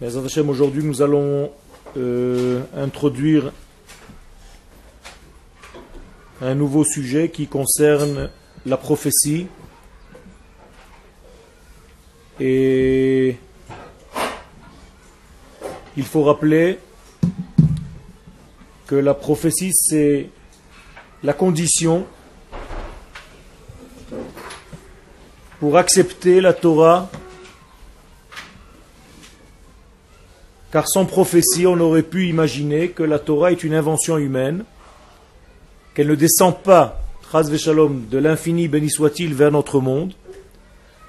Aujourd'hui, nous allons euh, introduire un nouveau sujet qui concerne la prophétie et il faut rappeler que la prophétie c'est la condition pour accepter la Torah car sans prophétie on aurait pu imaginer que la Torah est une invention humaine qu'elle ne descend pas de l'infini béni soit-il vers notre monde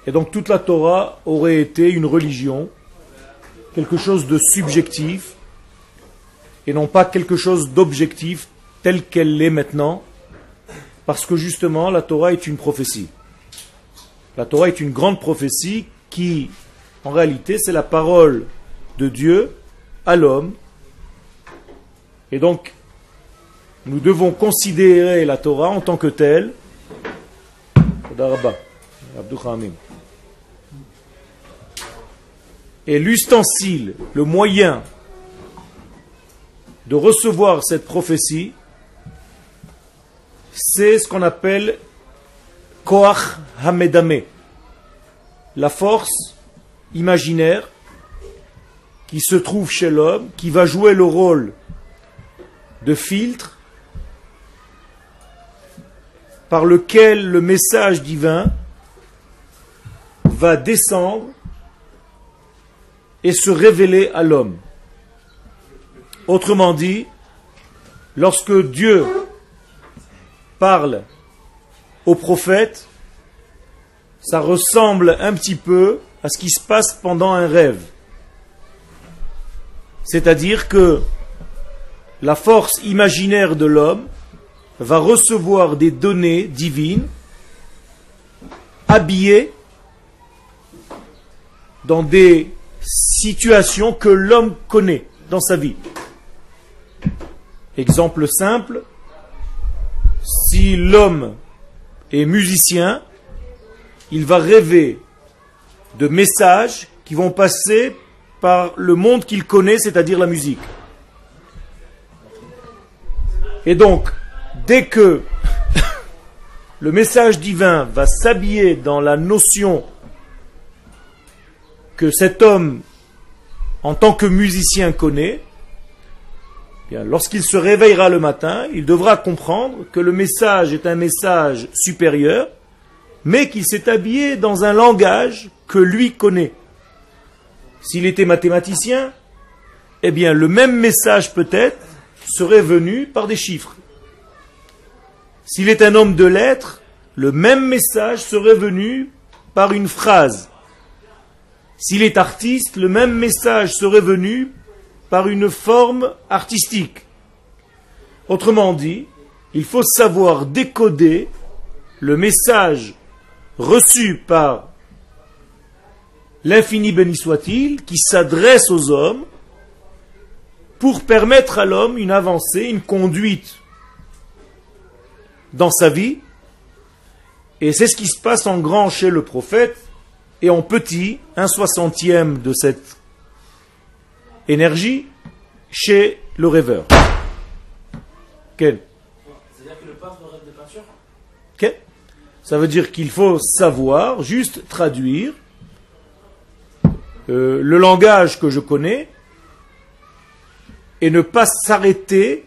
et donc toute la Torah aurait été une religion, quelque chose de subjectif, et non pas quelque chose d'objectif tel qu'elle l'est maintenant, parce que justement la Torah est une prophétie. La Torah est une grande prophétie qui, en réalité, c'est la parole de Dieu à l'homme. Et donc, nous devons considérer la Torah en tant que telle. Et l'ustensile, le moyen de recevoir cette prophétie, c'est ce qu'on appelle Koach Hamedame, la force imaginaire qui se trouve chez l'homme, qui va jouer le rôle de filtre par lequel le message divin va descendre et se révéler à l'homme. Autrement dit, lorsque Dieu parle au prophète, ça ressemble un petit peu à ce qui se passe pendant un rêve. C'est-à-dire que la force imaginaire de l'homme va recevoir des données divines habillées dans des situation que l'homme connaît dans sa vie. Exemple simple, si l'homme est musicien, il va rêver de messages qui vont passer par le monde qu'il connaît, c'est-à-dire la musique. Et donc, dès que le message divin va s'habiller dans la notion que cet homme, en tant que musicien, connaît, bien, lorsqu'il se réveillera le matin, il devra comprendre que le message est un message supérieur, mais qu'il s'est habillé dans un langage que lui connaît. S'il était mathématicien, eh bien, le même message peut-être serait venu par des chiffres. S'il est un homme de lettres, le même message serait venu par une phrase. S'il est artiste, le même message serait venu par une forme artistique. Autrement dit, il faut savoir décoder le message reçu par l'infini béni soit-il, qui s'adresse aux hommes pour permettre à l'homme une avancée, une conduite dans sa vie. Et c'est ce qui se passe en grand chez le prophète, et en petit, un soixantième de cette énergie chez le rêveur. Quel? C'est-à-dire que le peintre rêve de peinture? Quel? Ça veut dire qu'il faut savoir, juste traduire euh, le langage que je connais et ne pas s'arrêter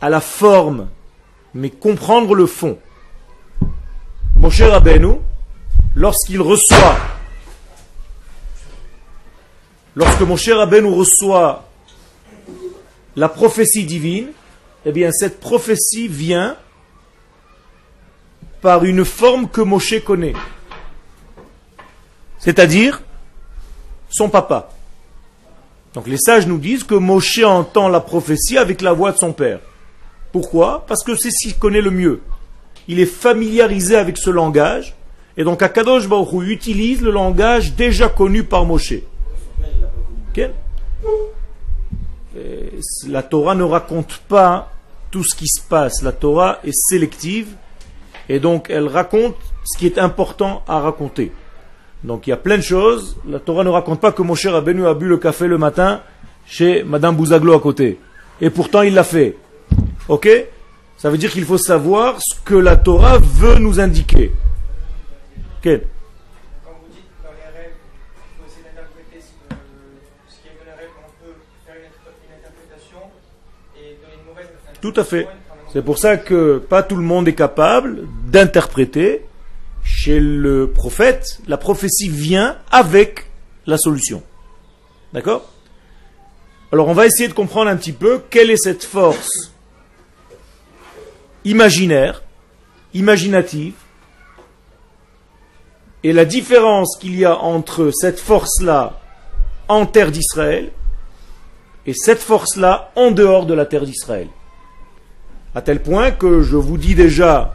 à la forme, mais comprendre le fond. Mon cher Abenu, lorsqu'il reçoit Lorsque mon cher nous reçoit la prophétie divine, eh bien cette prophétie vient par une forme que Moshe connaît. C'est-à-dire son papa. Donc les sages nous disent que Moshe entend la prophétie avec la voix de son père. Pourquoi? Parce que c'est ce qu'il connaît le mieux. Il est familiarisé avec ce langage, et donc Akadosh Baruch utilise le langage déjà connu par Moshe. La Torah ne raconte pas tout ce qui se passe. La Torah est sélective et donc elle raconte ce qui est important à raconter. Donc il y a plein de choses. La Torah ne raconte pas que Moshe Rabbeinu a bu le café le matin chez Madame Bouzaglo à côté. Et pourtant il l'a fait. Ok? Ça veut dire qu'il faut savoir ce que la Torah veut nous indiquer. Ok? Quand vous dites dans les rêves, il faut essayer d'interpréter ce, que- ce qui est dans les rêves, on peut faire une, inter- une interprétation et donner une mauvaise interprétation. Tout à fait. C'est pour ça que pas tout le monde est capable d'interpréter. Chez le prophète, la prophétie vient avec la solution. D'accord? Alors on va essayer de comprendre un petit peu quelle est cette force imaginaire, imaginative, et la différence qu'il y a entre cette force-là en terre d'Israël et cette force-là en dehors de la terre d'Israël. À tel point que je vous dis déjà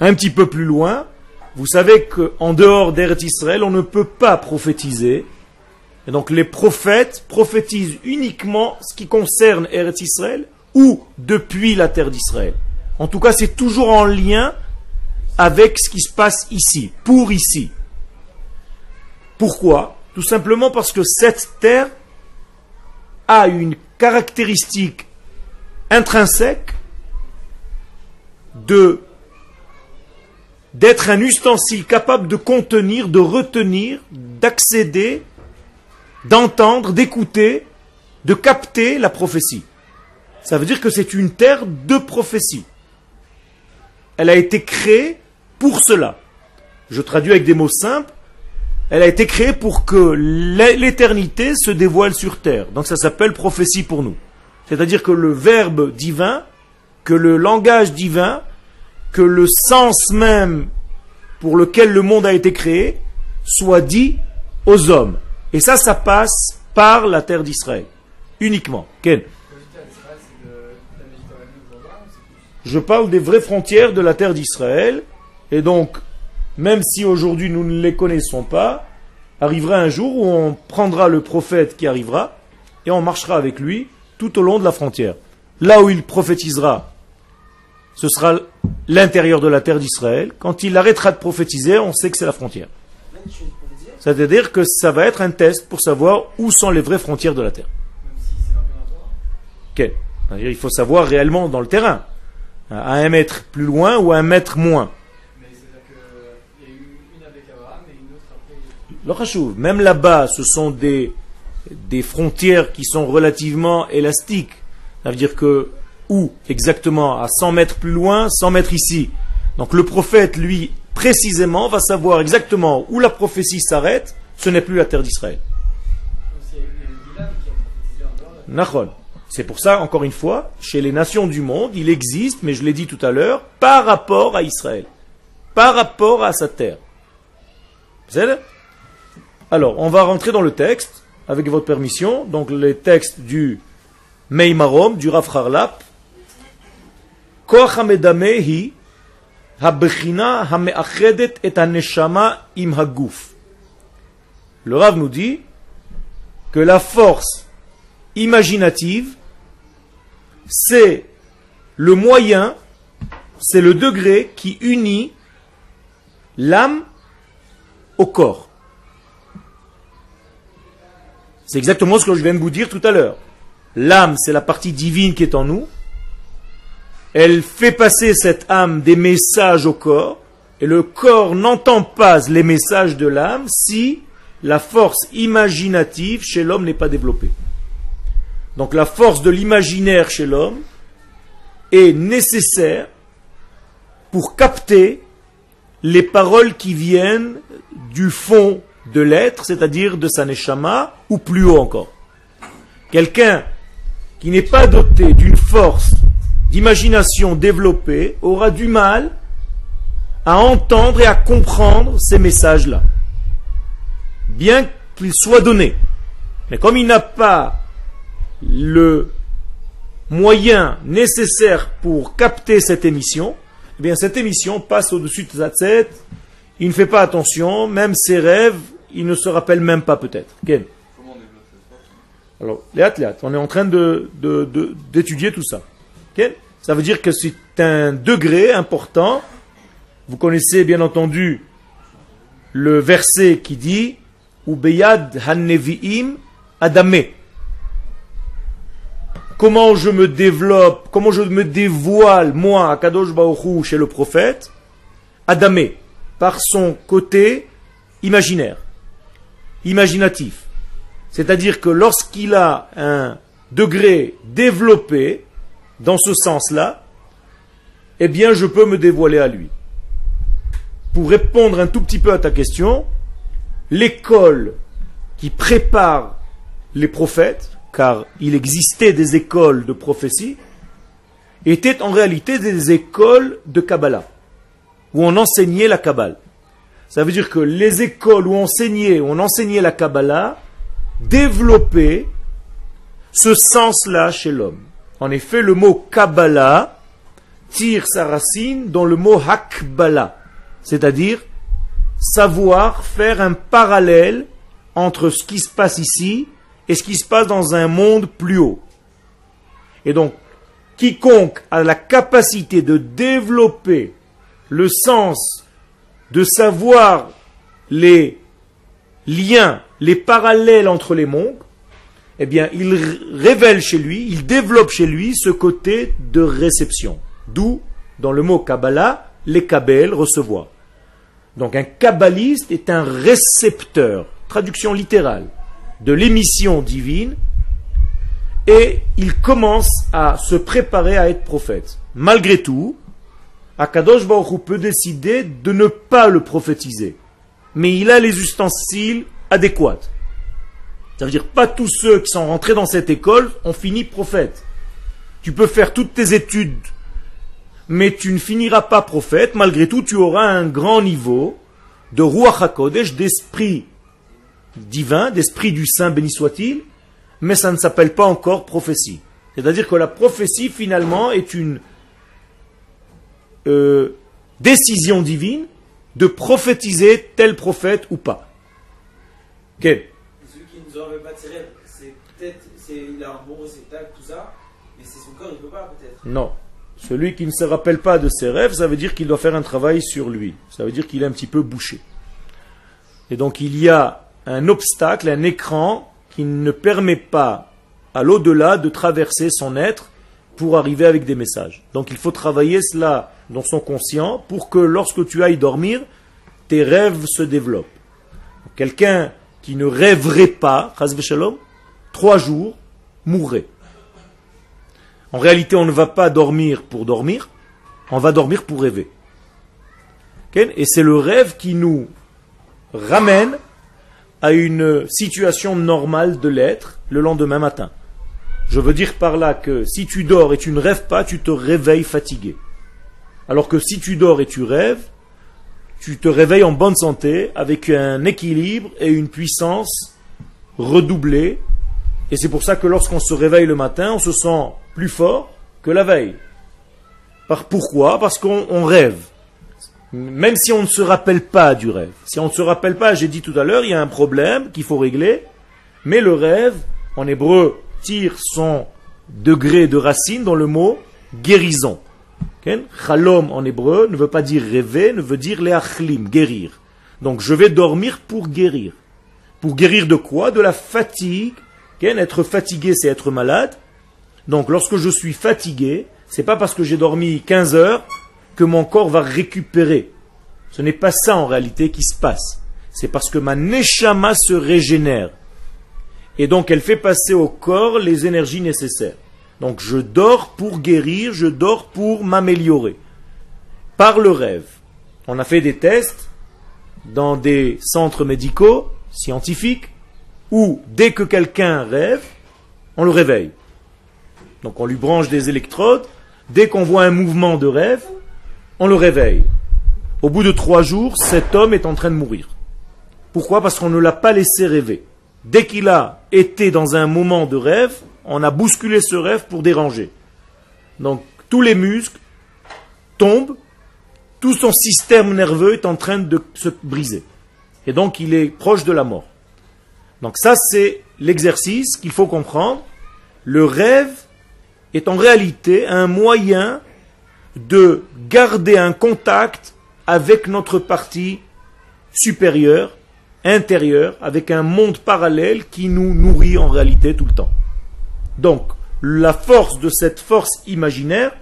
un petit peu plus loin, vous savez qu'en dehors d'Eretz Israël, on ne peut pas prophétiser. Et donc les prophètes prophétisent uniquement ce qui concerne Eretz Israël ou depuis la terre d'Israël. En tout cas, c'est toujours en lien avec ce qui se passe ici, pour ici. Pourquoi? Tout simplement parce que cette terre a une caractéristique intrinsèque de d'être un ustensile capable de contenir, de retenir, d'accéder, d'entendre, d'écouter, de capter la prophétie. Ça veut dire que c'est une terre de prophétie. Elle a été créée pour cela. Je traduis avec des mots simples. Elle a été créée pour que l'éternité se dévoile sur terre. Donc ça s'appelle prophétie pour nous. C'est-à-dire que le verbe divin, que le langage divin, que le sens même pour lequel le monde a été créé soit dit aux hommes. Et ça, ça passe par la terre d'Israël. Uniquement. Ken Je parle des vraies frontières de la terre d'Israël. Et donc, même si aujourd'hui nous ne les connaissons pas, arrivera un jour où on prendra le prophète qui arrivera et on marchera avec lui tout au long de la frontière. Là où il prophétisera, ce sera l'intérieur de la terre d'Israël. Quand il arrêtera de prophétiser, on sait que c'est la frontière. C'est-à-dire que ça va être un test pour savoir où sont les vraies frontières de la terre. même si c'est un peu dans la Torah. Ok. C'est-à-dire, Il faut savoir réellement dans le terrain. À un mètre plus loin ou à un mètre moins. Même là-bas, ce sont des, des frontières qui sont relativement élastiques. Ça veut dire que, où exactement? À 100 mètres plus loin, 100 mètres ici. Donc le prophète, lui, précisément, va savoir exactement où la prophétie s'arrête. Ce n'est plus la terre d'Israël. C'est pour ça, encore une fois, chez les nations du monde, il existe, mais je l'ai dit tout à l'heure, par rapport à Israël. Par rapport à sa terre. Alors, on va rentrer dans le texte, avec votre permission. Donc, les textes du Meimarom, du Rav Harlap. Le Rav nous dit que la force imaginative, c'est le moyen, c'est le degré qui unit l'âme au corps. C'est exactement ce que je viens de vous dire tout à l'heure. L'âme, c'est la partie divine qui est en nous. Elle fait passer cette âme des messages au corps. Et le corps n'entend pas les messages de l'âme si la force imaginative chez l'homme n'est pas développée. Donc la force de l'imaginaire chez l'homme est nécessaire pour capter les paroles qui viennent du fond de l'être, c'est-à-dire de sa neshama, ou plus haut encore. Quelqu'un qui n'est pas doté d'une force d'imagination développée aura du mal à entendre et à comprendre ces messages-là. Bien qu'ils soient donnés. Mais comme il n'a pas le moyen nécessaire pour capter cette émission, eh bien cette émission passe au-dessus de sa tête, il ne fait pas attention, même ses rêves, il ne se rappelle même pas peut-être. Comment on développe cette force? Alors, léat, léat, on est en train de, de- de- d'étudier tout ça. Ça veut dire que c'est un degré important. Vous connaissez bien entendu le verset qui dit Ubeyad Hannevi'im Adamé. Comment je me développe, comment je me dévoile, moi, à Kadosh Baruch chez le prophète? Adamé, par son côté imaginaire, imaginatif. C'est-à-dire que lorsqu'il a un degré développé dans ce sens-là, eh bien je peux me dévoiler à lui. Pour répondre un tout petit peu à ta question, l'école qui prépare les prophètes, car il existait des écoles de prophétie, était en réalité des écoles de Kabbalah, où on enseignait la Kabbalah. Ça veut dire que les écoles où on enseignait, où on enseignait la Kabbalah développaient ce sens-là chez l'homme. En effet, le mot Kabbalah tire sa racine dans le mot Hakbala, c'est-à-dire savoir faire un parallèle entre ce qui se passe ici et ce qui se passe dans un monde plus haut. Et donc, quiconque a la capacité de développer le sens de savoir les liens, les parallèles entre les mondes, eh bien, il révèle chez lui, il développe chez lui ce côté de réception. D'où, dans le mot Kabbalah, les Kabbel, recevoir. Donc un kabbaliste est un récepteur, traduction littérale, de l'émission divine, et il commence à se préparer à être prophète. Malgré tout, Akadosh Baruch peut décider de ne pas le prophétiser, mais il a les ustensiles adéquats. Ça veut dire pas tous ceux qui sont rentrés dans cette école ont fini prophète. Tu peux faire toutes tes études mais tu ne finiras pas prophète, malgré tout tu auras un grand niveau de Ruach HaKodesh, d'esprit divin, d'esprit du Saint, béni soit-il, mais ça ne s'appelle pas encore prophétie. C'est-à-dire que la prophétie finalement est une euh, décision divine de prophétiser tel prophète ou pas. Qui rêves, c'est peut-être, il a un bon tout ça, mais c'est son corps, il ne peut pas peut-être. Non. Celui qui ne se rappelle pas de ses rêves, ça veut dire qu'il doit faire un travail sur lui. Ça veut dire qu'il est un petit peu bouché. Et donc il y a un obstacle, un écran qui ne permet pas à l'au-delà de traverser son être pour arriver avec des messages. Donc il faut travailler cela dans son conscient pour que lorsque tu ailles dormir, tes rêves se développent. Quelqu'un qui ne rêverait pas, trois jours, mourrait. En réalité, on ne va pas dormir pour dormir, on va dormir pour rêver. Et c'est le rêve qui nous ramène à une situation normale de l'être le lendemain matin. Je veux dire par là que si tu dors et tu ne rêves pas, tu te réveilles fatigué. Alors que si tu dors et tu rêves, tu te réveilles en bonne santé, avec un équilibre et une puissance redoublée. Et c'est pour ça que lorsqu'on se réveille le matin, on se sent plus fort que la veille. Pourquoi? Parce qu'on rêve. Même si on ne se rappelle pas du rêve. Si on ne se rappelle pas, j'ai dit tout à l'heure, il y a un problème qu'il faut régler. Mais le rêve, en hébreu, tire son degré de racine dans le mot guérison. Chalom en hébreu ne veut pas dire rêver, ne veut dire leachlim, guérir. Donc je vais dormir pour guérir. Pour guérir de quoi? De la fatigue. Être fatigué, c'est être malade. Donc lorsque je suis fatigué, c'est pas parce que j'ai dormi 15 heures que mon corps va récupérer. Ce n'est pas ça en réalité qui se passe. C'est parce que ma neshama se régénère. Et donc elle fait passer au corps les énergies nécessaires. Donc je dors pour guérir, je dors pour m'améliorer. Par le rêve. On a fait des tests dans des centres médicaux, scientifiques, où dès que quelqu'un rêve, on le réveille. Donc on lui branche des électrodes. Dès qu'on voit un mouvement de rêve, on le réveille. Au bout de trois jours, cet homme est en train de mourir. Pourquoi? Parce qu'on ne l'a pas laissé rêver. Dès qu'il a été dans un moment de rêve, on a bousculé ce rêve pour déranger. Donc tous les muscles tombent, tout son système nerveux est en train de se briser. Et donc il est proche de la mort. Donc ça c'est l'exercice qu'il faut comprendre. Le rêve est en réalité un moyen de garder un contact avec notre partie supérieur, intérieur, avec un monde parallèle qui nous nourrit en réalité tout le temps. Donc, la force de cette force imaginaire,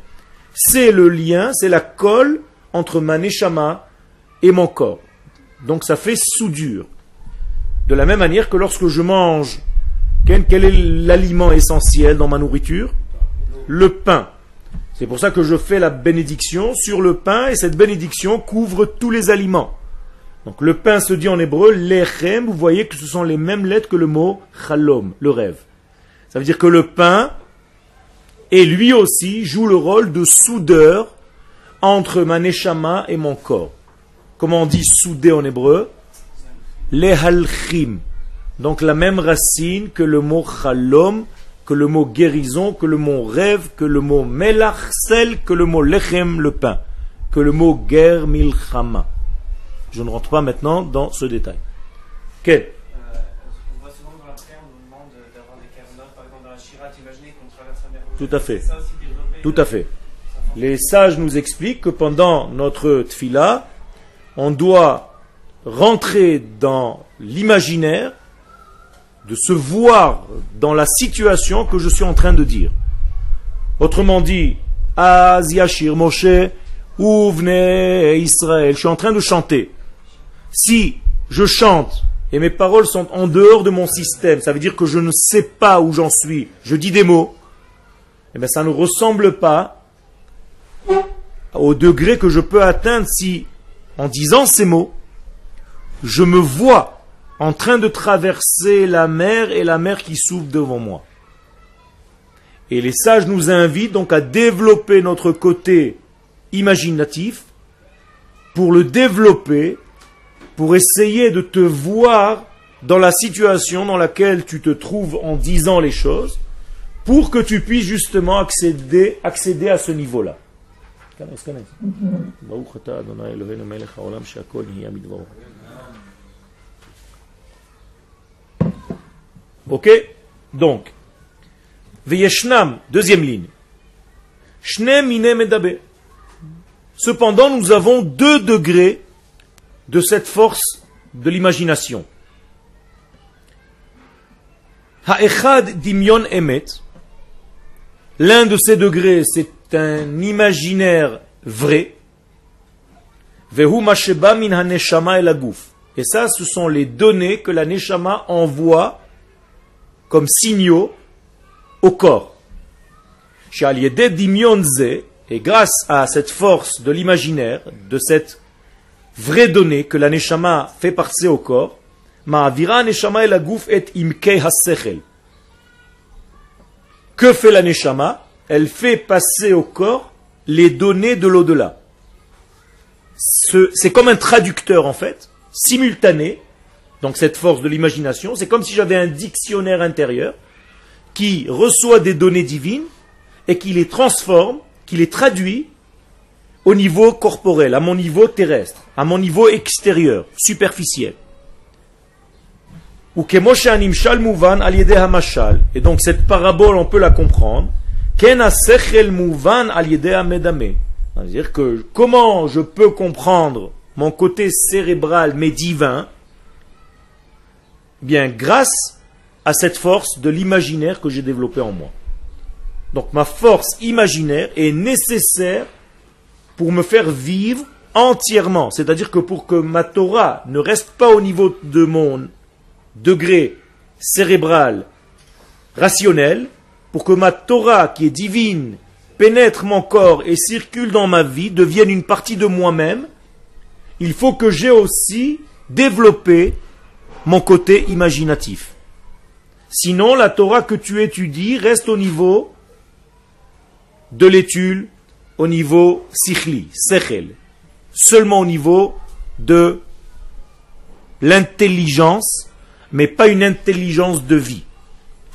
c'est le lien, c'est la colle entre ma neshama et mon corps. Donc ça fait soudure. De la même manière que lorsque je mange, quel, est l'aliment essentiel dans ma nourriture? Le pain. C'est pour ça que je fais la bénédiction sur le pain et cette bénédiction couvre tous les aliments. Donc le pain se dit en hébreu lechem, vous voyez que ce sont les mêmes lettres que le mot chalom, le rêve. Ça veut dire que le pain, et lui aussi, joue le rôle de soudeur entre ma neshama et mon corps. Comment on dit souder en hébreu? Lehalchim. Donc la même racine que le mot chalom, que le mot guérison, que le mot rêve, que le mot melach, sel, que le mot lechem, le pain, que le mot ger milchama. Je ne rentre pas maintenant dans ce détail. Quel Euh, on voit souvent dans la prière, on nous demande d'avoir des kavanot, par exemple dans la Shira, imaginez qu'on traverse la mer Rouge. Tout à fait. Tout à fait. Les sages nous expliquent que pendant notre tfila, on doit rentrer dans l'imaginaire de se voir dans la situation que je suis en train de dire. Autrement dit, Az Yashir Moshe, Ouvne Israël, je suis en train de chanter. Si je chante et mes paroles sont en dehors de mon système, ça veut dire que je ne sais pas où j'en suis, je dis des mots, eh bien ça ne ressemble pas au degré que je peux atteindre si, en disant ces mots, je me vois en train de traverser la mer et la mer qui s'ouvre devant moi. Et les sages nous invitent donc à développer notre côté imaginatif pour le développer, pour essayer de te voir dans la situation dans laquelle tu te trouves en disant les choses, pour que tu puisses justement accéder, accéder à ce niveau-là. Ok? Donc, Veyeshnam, deuxième ligne. Cependant, nous avons deux degrés de cette force de l'imagination. Ha'echad dimyon emet, L'un de ces degrés, c'est un imaginaire vrai. Et ça, ce sont les données que la neshama envoie comme signaux au corps. Et grâce à cette force de l'imaginaire, de cette vraie donnée que la neshama fait passer au corps, ma'avira neshama el aguf et imke. Que fait la neshama? Elle fait passer au corps les données de l'au-delà. Ce- C'est comme un traducteur en fait, simultané, donc cette force de l'imagination, c'est comme si j'avais un dictionnaire intérieur qui reçoit des données divines et qui les transforme, qui les traduit au niveau corporel, à mon niveau terrestre, à mon niveau extérieur, superficiel. Ou mouvan hamashal. Et donc cette parabole, on peut la comprendre. Mouvan. C'est-à-dire que comment je peux comprendre mon côté cérébral mais divin? Bien, grâce à cette force de l'imaginaire que j'ai développé en moi. Donc ma force imaginaire est nécessaire pour me faire vivre entièrement. C'est-à-dire que pour que ma Torah ne reste pas au niveau de mon degré cérébral, rationnel, pour que ma Torah, qui est divine, pénètre mon corps et circule dans ma vie, devienne une partie de moi-même, il faut que j'ai aussi développé mon côté imaginatif. Sinon, la Torah que tu étudies reste au niveau de l'étude, au niveau sikhli, sechel, seulement au niveau de l'intelligence, mais pas une intelligence de vie,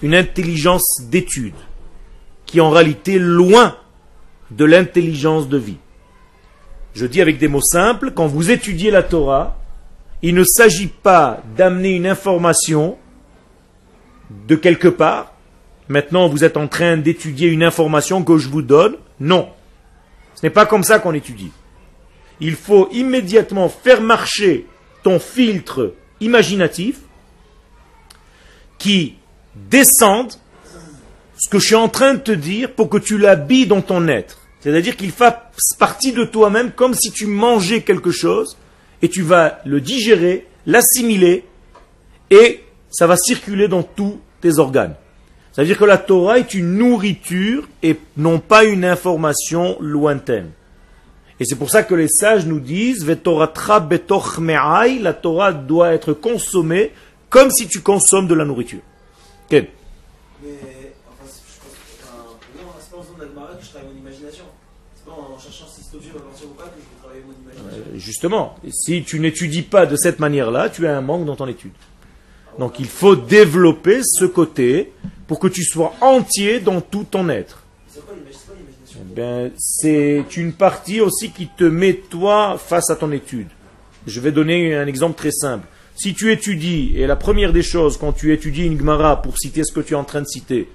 une intelligence d'étude, qui est en réalité loin de l'intelligence de vie. Je dis avec des mots simples, quand vous étudiez la Torah, il ne s'agit pas d'amener une information de quelque part. Maintenant, vous êtes en train d'étudier une information que je vous donne. Non. Ce n'est pas comme ça qu'on étudie. Il faut immédiatement faire marcher ton filtre imaginatif qui descende ce que je suis en train de te dire pour que tu l'habilles dans ton être. C'est-à-dire qu'il fasse partie de toi-même comme si tu mangeais quelque chose et tu vas le digérer, l'assimiler et ça va circuler dans tous tes organes. C'est-à-dire que la Torah est une nourriture et non pas une information lointaine. Et c'est pour ça que les sages nous disent la Torah doit être consommée comme si tu consommes de la nourriture. Ken Mais, enfin, je pense, enfin, non, c'est pas en faisant de l'Agmara que je travaille mon imagination. C'est pas en cherchant si cet objet va partir ou pas que je vais travailler mon imagination. Euh, Justement, si tu n'étudies pas de cette manière-là, tu as un manque dans ton étude. Donc il faut développer ce côté pour que tu sois entier dans tout ton être. Eh Ben, c'est une partie aussi qui te met toi face à ton étude. Je vais donner un exemple très simple. Si tu étudies, et la première des choses, quand tu étudies une Gemara pour citer ce que tu es en train de citer,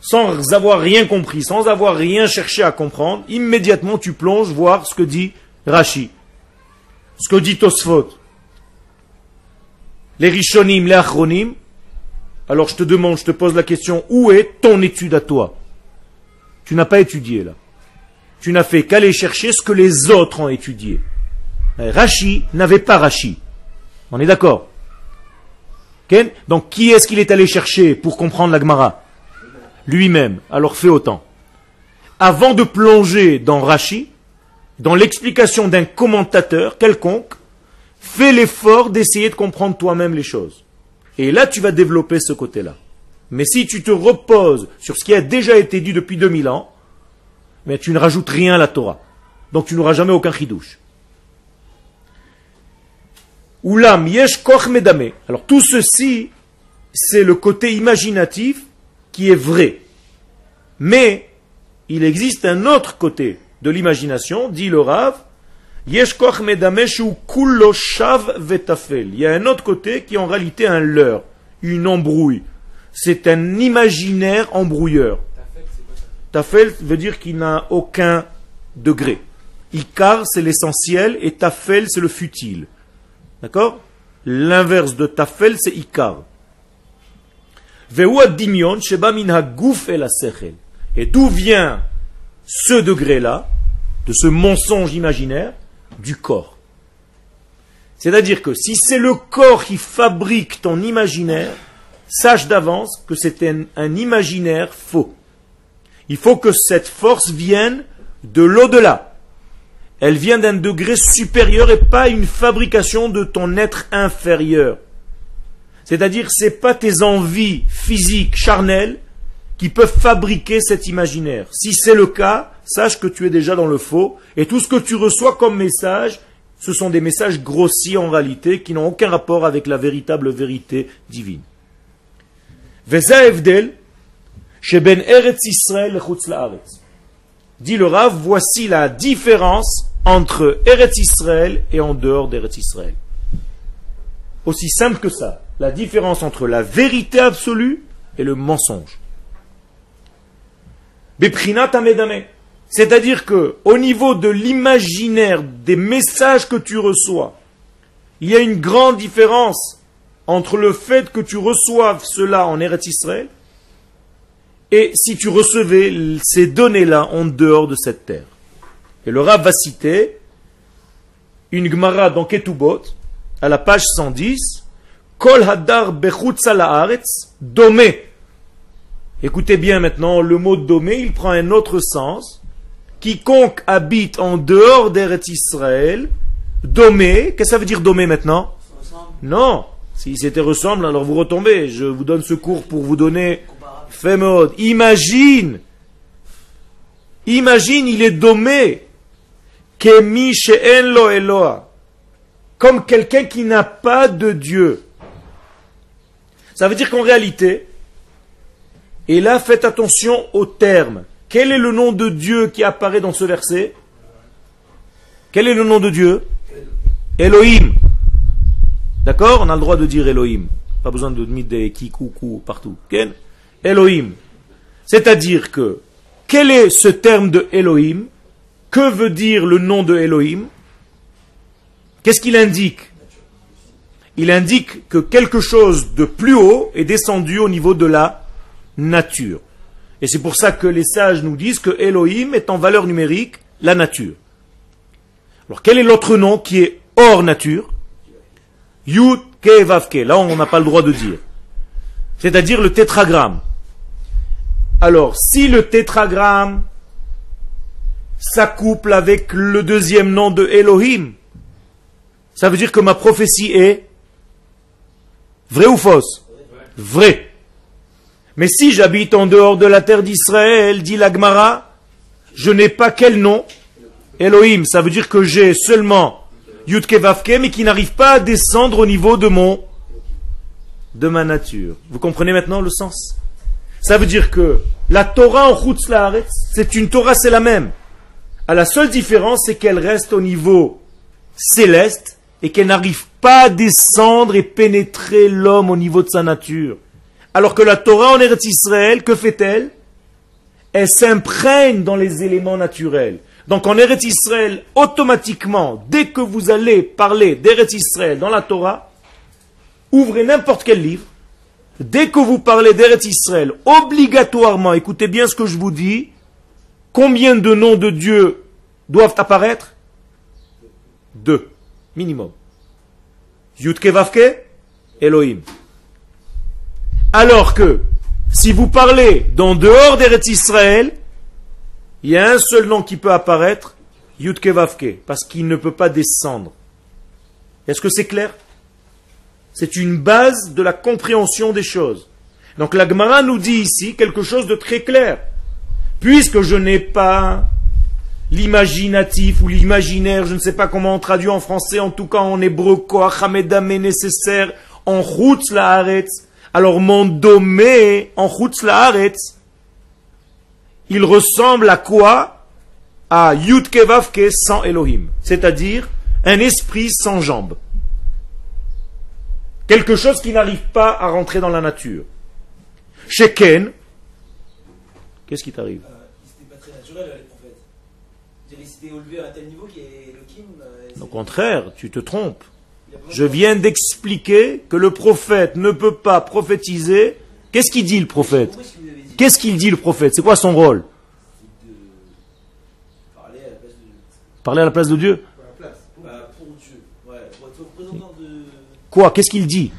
sans avoir rien compris, sans avoir rien cherché à comprendre, immédiatement tu plonges voir ce que dit Rashi, ce que dit Tosfot, les Rishonim, les Achronim. Alors je te demande, je te pose la question, où est ton étude à toi? Tu n'as pas étudié là. Tu n'as fait qu'aller chercher ce que les autres ont étudié. Rashi n'avait pas Rashi. On est d'accord Donc qui est-ce qu'il est allé chercher pour comprendre la Gemara? Lui-même. Alors fais autant. Avant de plonger dans Rashi, dans l'explication d'un commentateur quelconque, fais l'effort d'essayer de comprendre toi-même les choses. Et là, tu vas développer ce côté-là. Mais si tu te reposes sur ce qui a déjà été dit depuis 2000 ans, mais tu ne rajoutes rien à la Torah. Donc tu n'auras jamais aucun chidouche. Oulam yesh koch medame. Alors tout ceci, c'est le côté imaginatif qui est vrai. Mais il existe un autre côté de l'imagination, dit le Rav, yesh koch medame shu kullo shav vetafel. Il y a un autre côté qui est en réalité un leurre, une embrouille. C'est un imaginaire embrouilleur. Tafel veut dire qu'il n'a aucun degré. Ikar, c'est l'essentiel, et tafel, c'est le futile. D'accord? L'inverse de tafel, c'est ikar. Et d'où vient ce degré-là, de ce mensonge imaginaire, du corps C'est-à-dire que si c'est le corps qui fabrique ton imaginaire, sache d'avance que c'est un imaginaire faux. Il faut que cette force vienne de l'au-delà. Elle vient d'un degré supérieur et pas une fabrication de ton être inférieur. C'est-à-dire, ce n'est pas tes envies physiques, charnelles, qui peuvent fabriquer cet imaginaire. Si c'est le cas, sache que tu es déjà dans le faux, et tout ce que tu reçois comme message, ce sont des messages grossiers en réalité, qui n'ont aucun rapport avec la véritable vérité divine. Dit le Rav, voici la différence entre Eretz Israël et en dehors d'Eretz Israël. Aussi simple que ça. La différence entre la vérité absolue et le mensonge. Beprinat. C'est-à-dire que, au niveau de l'imaginaire des messages que tu reçois, il y a une grande différence entre le fait que tu reçoives cela en Eretz Israël et si tu recevais ces données-là en dehors de cette terre. Et le Rav va citer une Gemara dans Ketubot, à la page 110, Kol hadar domé. Écoutez bien maintenant, le mot domé, il prend un autre sens. Quiconque habite en dehors d'Eretz Israël, domé, qu'est-ce que ça veut dire domé maintenant? Non, si c'était ressemble, alors vous retombez. Je vous donne ce cours pour vous donner fait mode. Imagine, imagine, il est domé. Kemi lo Eloa. Comme quelqu'un qui n'a pas de Dieu. Ça veut dire qu'en réalité, et là faites attention au terme. Quel est le nom de Dieu qui apparaît dans ce verset? Quel est le nom de Dieu? Elohim. D'accord? On a le droit de dire Elohim. Pas besoin de mettre des qui, coucou partout. Ken? Elohim. C'est-à-dire que, quel est ce terme de Elohim? Que veut dire le nom de Elohim? Qu'est-ce qu'il indique? Il indique que quelque chose de plus haut est descendu au niveau de la nature. Et c'est pour ça que les sages nous disent que Elohim est en valeur numérique la nature. Alors quel est l'autre nom qui est hors nature? Yud Ke Vav Ke. Là, on n'a pas le droit de dire. C'est-à-dire le tétragramme. Alors, si le tétragramme s'accouple avec le deuxième nom de Elohim, ça veut dire que ma prophétie est vraie ou fausse? Vraie. Mais si j'habite en dehors de la terre d'Israël, dit l'Agmara, je n'ai pas quel nom? Elohim. Ça veut dire que j'ai seulement Yudke Vavke, mais qui n'arrive pas à descendre au niveau de mon, de ma nature. Vous comprenez maintenant le sens? Ça veut dire que la Torah en Chutz c'est une Torah, c'est la même. À la seule différence, c'est qu'elle reste au niveau céleste et qu'elle n'arrive pas à descendre et pénétrer l'homme au niveau de sa nature. Alors que la Torah en Eretz Israël, que fait-elle? Elle s'imprègne dans les éléments naturels. Donc en Eretz Israël, automatiquement, dès que vous allez parler d'Eretz Israël dans la Torah, ouvrez n'importe quel livre, dès que vous parlez d'Eretz Israël, obligatoirement, écoutez bien ce que je vous dis, combien de noms de Dieu doivent apparaître? Deux, minimum. Yudke Vavke, Elohim. Alors que, si vous parlez d'en dehors d'Eretz Israël, il y a un seul nom qui peut apparaître, Yudke Vavke, parce qu'il ne peut pas descendre. Est-ce que c'est clair? C'est une base de la compréhension des choses. Donc la Gemara nous dit ici quelque chose de très clair. Puisque je n'ai pas l'imaginatif ou l'imaginaire, je ne sais pas comment on traduit en français, en tout cas en hébreu, Koachamedame nécessaire, en route la alors mon domé en route la il ressemble à quoi? À Yudke Vavke sans Elohim, c'est-à-dire un esprit sans jambes. Quelque chose qui n'arrive pas à rentrer dans la nature. Chez Ken, qu'est-ce qui t'arrive euh, pas très naturel, les prophètes. élevé à tel niveau Au contraire, tu te trompes. Je viens d'expliquer que le prophète ne peut pas prophétiser. Qu'est-ce qu'il dit le prophète Qu'est-ce qu'il dit le prophète C'est quoi son rôle Parler à la place de Dieu Quoi Qu'est-ce qu'il dit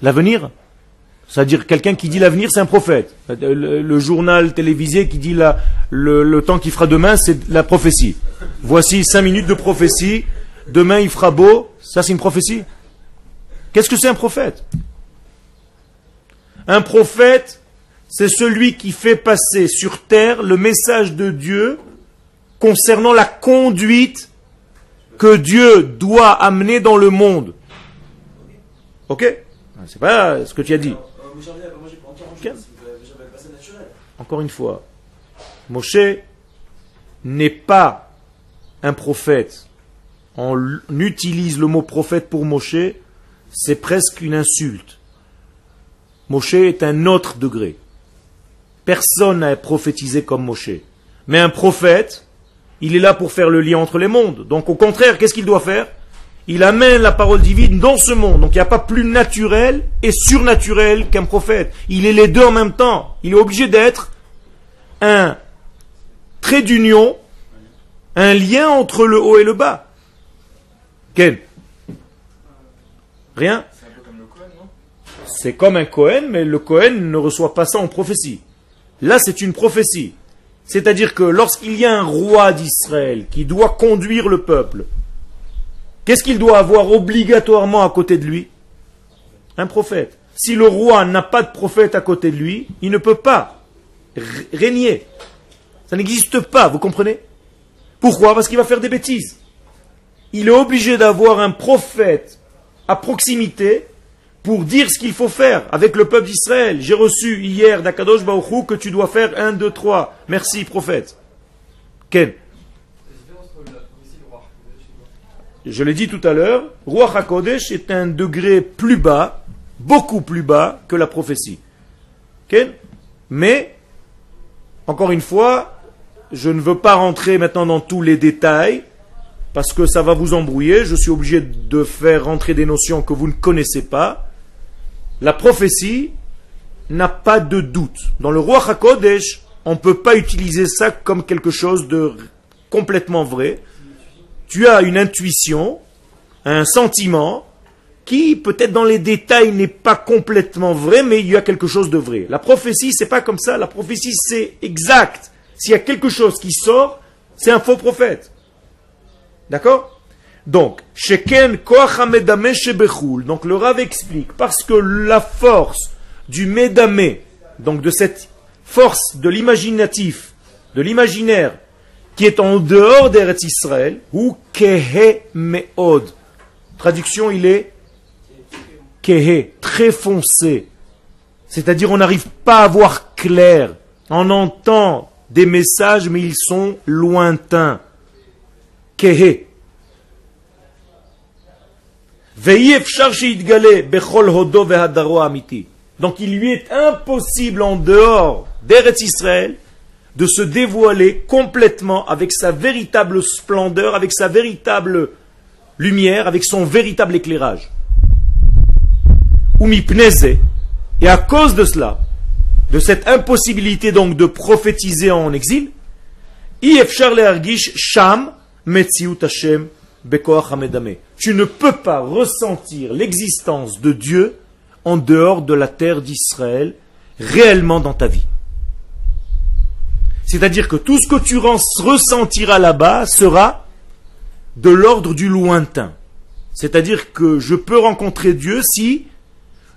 L'avenir C'est-à-dire quelqu'un qui dit l'avenir, c'est un prophète. Le, journal télévisé qui dit le, le temps qu'il fera demain, c'est la prophétie. Voici cinq minutes de prophétie. Demain il fera beau. Ça, c'est une prophétie. Qu'est-ce que c'est un prophète un prophète, c'est celui qui fait passer sur terre le message de Dieu concernant la conduite que Dieu doit amener dans le monde. Ok? C'est pas ce que tu as dit. Encore une fois, Moshe n'est pas un prophète. On utilise le mot prophète pour Moshe, c'est presque une insulte. Moshe est un autre degré. Personne n'a prophétisé comme Moshe. Mais un prophète, il est là pour faire le lien entre les mondes. Donc au contraire, qu'est-ce qu'il doit faire? Il amène la parole divine dans ce monde. Donc il n'y a pas plus naturel et surnaturel qu'un prophète. Il est les deux en même temps. Il est obligé d'être un trait d'union, un lien entre le haut et le bas. Quel Rien? C'est comme un Cohen, mais le Cohen ne reçoit pas ça en prophétie. Là, c'est une prophétie. C'est-à-dire que lorsqu'il y a un roi d'Israël qui doit conduire le peuple, qu'est-ce qu'il doit avoir obligatoirement à côté de lui? Un prophète. Si le roi n'a pas de prophète à côté de lui, il ne peut pas régner. Ça n'existe pas, vous comprenez? Pourquoi? Parce qu'il va faire des bêtises. Il est obligé d'avoir un prophète à proximité pour dire ce qu'il faut faire avec le peuple d'Israël. J'ai reçu hier d'Akadosh Baruchou que tu dois faire un, deux, trois. Merci, prophète. Ken Je l'ai dit tout à l'heure, Roi HaKodesh est un degré plus bas, beaucoup plus bas que la prophétie. Ken Mais, encore une fois, je ne veux pas rentrer maintenant dans tous les détails, parce que ça va vous embrouiller, je suis obligé de faire rentrer des notions que vous ne connaissez pas. La prophétie n'a pas de doute. Dans le roi HaKodesh, on ne peut pas utiliser ça comme quelque chose de complètement vrai. Tu as une intuition, un sentiment, qui peut-être dans les détails n'est pas complètement vrai, mais il y a quelque chose de vrai. La prophétie, c'est pas comme ça. La prophétie, c'est exact. S'il y a quelque chose qui sort, c'est un faux prophète. D'accord? Donc, Sheken Donc le Rav explique, parce que la force du Medame, donc de cette force de l'imaginatif, de l'imaginaire, qui est en dehors d'Eretz Israël, ou Kehe Meod. Traduction, il est Kehe, très foncé. C'est-à-dire, on n'arrive pas à voir clair. On entend des messages, mais ils sont lointains. Kehe. Donc il lui est impossible en dehors d'Eretz Israël de se dévoiler complètement avec sa véritable splendeur, avec sa véritable lumière, avec son véritable éclairage. Et à cause de cela, de cette impossibilité donc de prophétiser en exil, Sham Tu ne peux pas ressentir l'existence de Dieu en dehors de la terre d'Israël réellement dans ta vie. C'est-à-dire que tout ce que tu ressentiras là-bas sera de l'ordre du lointain. C'est-à-dire que je peux rencontrer Dieu si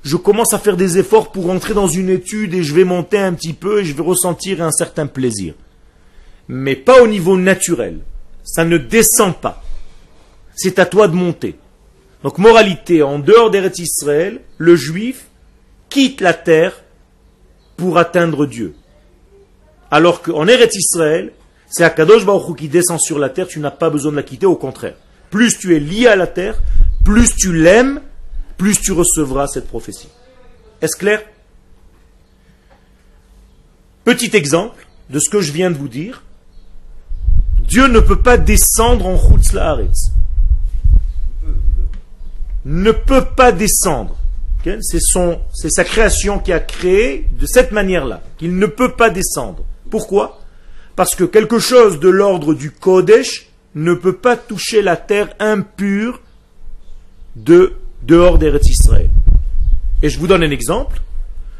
je commence à faire des efforts pour rentrer dans une étude et je vais monter un petit peu et je vais ressentir un certain plaisir. Mais pas au niveau naturel. Ça ne descend pas. C'est à toi de monter. Donc moralité, en dehors d'Eretz Israël, le juif quitte la terre pour atteindre Dieu. Alors qu'en Eretz Israël, c'est Akadosh Baruch qui descend sur la terre, tu n'as pas besoin de la quitter, au contraire. Plus tu es lié à la terre, plus tu l'aimes, plus tu recevras cette prophétie. Est-ce clair? Petit exemple de ce que je viens de vous dire. Dieu ne peut pas descendre en Chutz Ne peut pas descendre. C'est c'est sa création qui a créé de cette manière-là, qu'il ne peut pas descendre. Pourquoi? Parce que quelque chose de l'ordre du Kodesh ne peut pas toucher la terre impure de dehors d'Eretz Israël. Et je vous donne un exemple.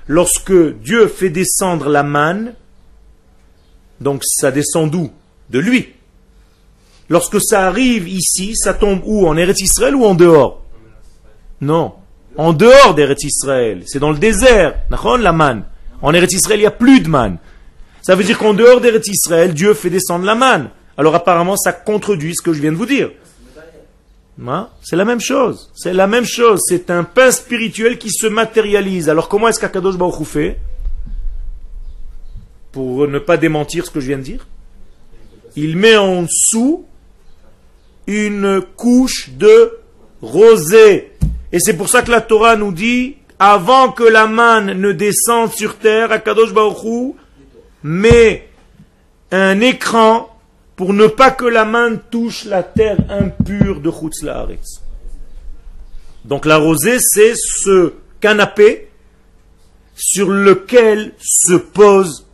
Lorsque Dieu fait descendre la manne, donc ça descend d'où? De lui. Lorsque ça arrive ici, ça tombe où? En Eretz Israël ou en dehors? Non. En dehors d'Eretz Israël. C'est dans le désert. La manne. En Eretz Israël, il n'y a plus de manne. Ça veut dire qu'en dehors d'Eretz Israël, Dieu fait descendre la manne. Alors apparemment, ça contredit ce que je viens de vous dire. Hein? C'est la même chose. C'est la même chose. C'est un pain spirituel qui se matérialise. Alors comment est-ce qu'Akadosh Baruch fait Pour ne pas démentir ce que je viens de dire? Il met en dessous une couche de rosée. Et c'est pour ça que la Torah nous dit, avant que la manne ne descende sur terre, Akadosh Baruch met un écran pour ne pas que la main touche la terre impure de Chutz Donc la rosée, c'est ce canapé sur lequel se pose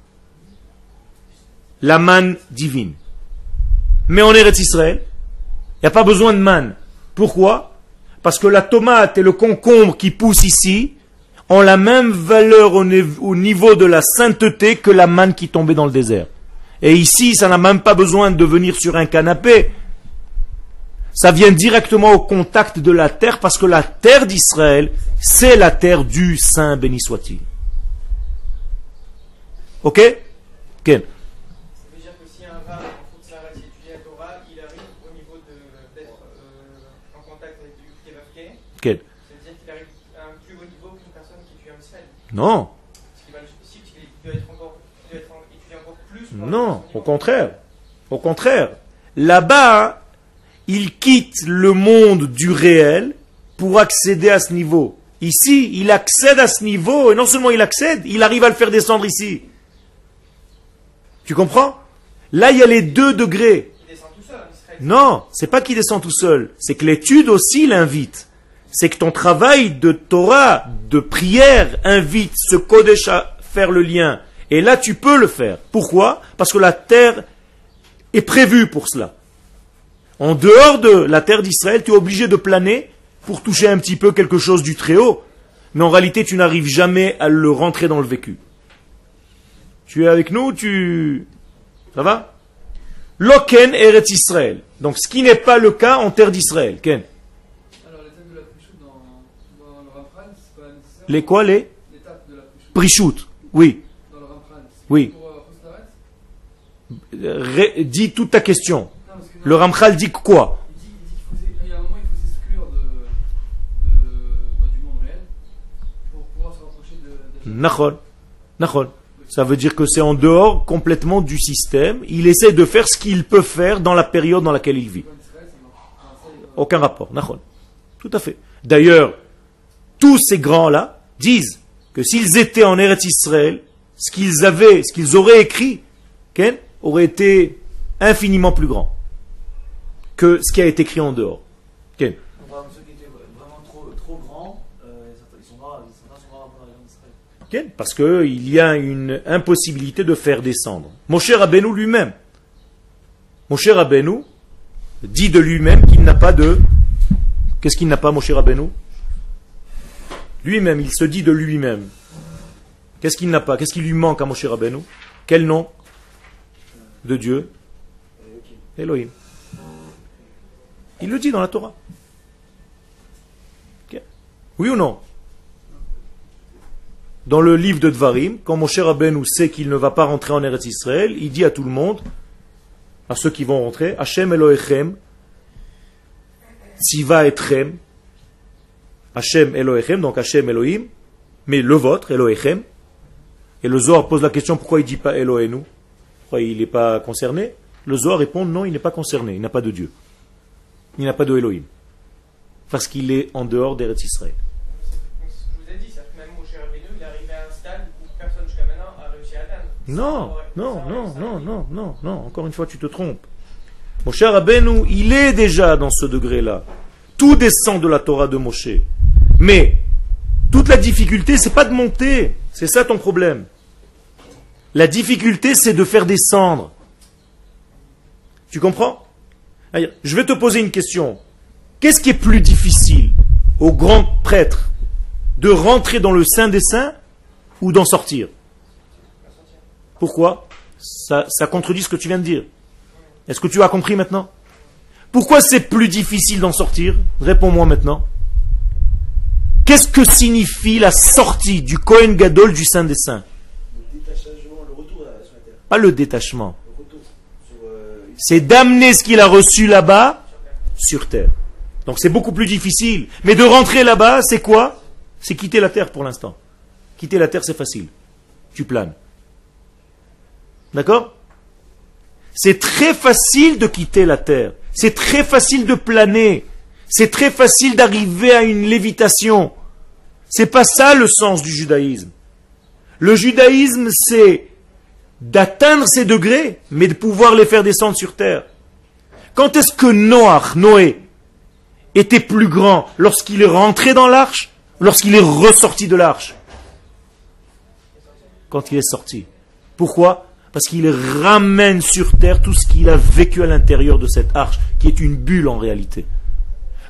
la manne divine. Mais en Eretz Israël, il n'y a pas besoin de manne. Pourquoi? Parce que la tomate et le concombre qui poussent ici ont la même valeur au niveau de la sainteté que la manne qui tombait dans le désert. Et ici, ça n'a même pas besoin de venir sur un canapé. Ça vient directement au contact de la terre parce que la terre d'Israël, c'est la terre du Saint béni soit-il. Ok? Ken Ça veut dire que si un rave en étudier la Torah, il arrive au niveau d'être euh, en contact avec du Qu'il arrive à un plus haut niveau qu'une personne qui étudie en Israël. Non. Non, au contraire. Au contraire. Là-bas, il quitte le monde du réel pour accéder à ce niveau. Ici, il accède à ce niveau, et non seulement il accède, il arrive à le faire descendre ici. Tu comprends? Là, il y a les deux degrés. Non, c'est pas qu'il descend tout seul. C'est que l'étude aussi l'invite. C'est que ton travail de Torah, de prière, invite ce Kodesh à faire le lien. Et là, tu peux le faire. Pourquoi? Parce que la terre est prévue pour cela. En dehors de la terre d'Israël, tu es obligé de planer pour toucher un petit peu quelque chose du Très-Haut. Mais en réalité, tu n'arrives jamais à le rentrer dans le vécu. Tu es avec nous, tu... Ça va? Loken Eretz Israël. Donc ce qui n'est pas le cas en terre d'Israël Alors, l'étape de la Prichout dans, dans le Ramchal, c'est pas nécessaire Les quoi les Prichout. Oui. Oui. dis toute ta question. Le Ramchal dit quoi? Il dit. Ça veut dire que c'est en dehors complètement du système. Il essaie de faire ce qu'il peut faire dans la période dans laquelle il vit. Aucun rapport. Nachol. Tout à fait. D'ailleurs, tous ces grands-là disent que s'ils étaient en Eretz Israël, ce qu'ils avaient, ce qu'ils auraient écrit, aurait été infiniment plus grand que ce qui a été écrit en dehors. Parce qu'il y a une impossibilité de faire descendre. Moshe Rabbeinu lui-même. Moshe Rabbeinu dit de lui-même qu'il n'a pas de... Qu'est-ce qu'il n'a pas, Moshe Rabbeinu? Lui-même, il se dit de lui-même. Qu'est-ce qu'il n'a pas? Qu'est-ce qui lui manque à Moshe Rabbeinu? Quel nom de Dieu? Elohim. Il le dit dans la Torah. Oui ou non? Dans le livre de Dvarim, quand Moshe Rabbeinu sait qu'il ne va pas rentrer en Eretz Israël, il dit à tout le monde, à ceux qui vont rentrer, Hashem Elohechem, Tziva Etchem, Hashem Elohechem, donc Hashem Elohim, mais le vôtre, Elohechem. Et le Zohar pose la question, pourquoi il dit pas Elohenu Pourquoi il n'est pas concerné? Le Zohar répond, non, il n'est pas concerné, il n'a pas de Dieu. Il n'a pas de Elohim. Parce qu'il est en dehors d'Eretz Israël. Je vous ai dit, même Moshe Rabbeinu, il est arrivé à un stade où personne jusqu'à maintenant a réussi à atteindre. Non, non, non, non, non, non, non, encore une fois, tu te trompes. Mon cher Rabbeinu, il est déjà dans ce degré-là. Tout descend de la Torah de Moshe. Mais, toute la difficulté, c'est pas de monter. C'est ça ton problème. La difficulté, c'est de faire descendre. Tu comprends? Je vais te poser une question. Qu'est-ce qui est plus difficile au grand prêtre de rentrer dans le Saint des Saints ou d'en sortir? Pourquoi? Ça, ça contredit ce que tu viens de dire. Est-ce que tu as compris maintenant? Pourquoi c'est plus difficile d'en sortir? Réponds-moi maintenant. Qu'est-ce que signifie la sortie du Kohen Gadol du Saint des Saints Le détachement, le retour là, sur la terre. Pas le détachement. Euh, C'est d'amener ce qu'il a reçu là-bas sur terre. Donc c'est beaucoup plus difficile. Mais de rentrer là-bas, c'est quoi? C'est quitter la terre pour l'instant. Quitter la terre, c'est facile. Tu planes. D'accord? C'est très facile de quitter la terre. C'est très facile de planer. C'est très facile d'arriver à une lévitation. C'est pas ça le sens du judaïsme. Le judaïsme, c'est d'atteindre ces degrés, mais de pouvoir les faire descendre sur terre. Quand est-ce que Noach, Noé, était plus grand Lorsqu'il est rentré dans l'arche Lorsqu'il est ressorti de l'arche? Quand il est sorti. Pourquoi? Parce qu'il ramène sur terre tout ce qu'il a vécu à l'intérieur de cette arche, qui est une bulle en réalité.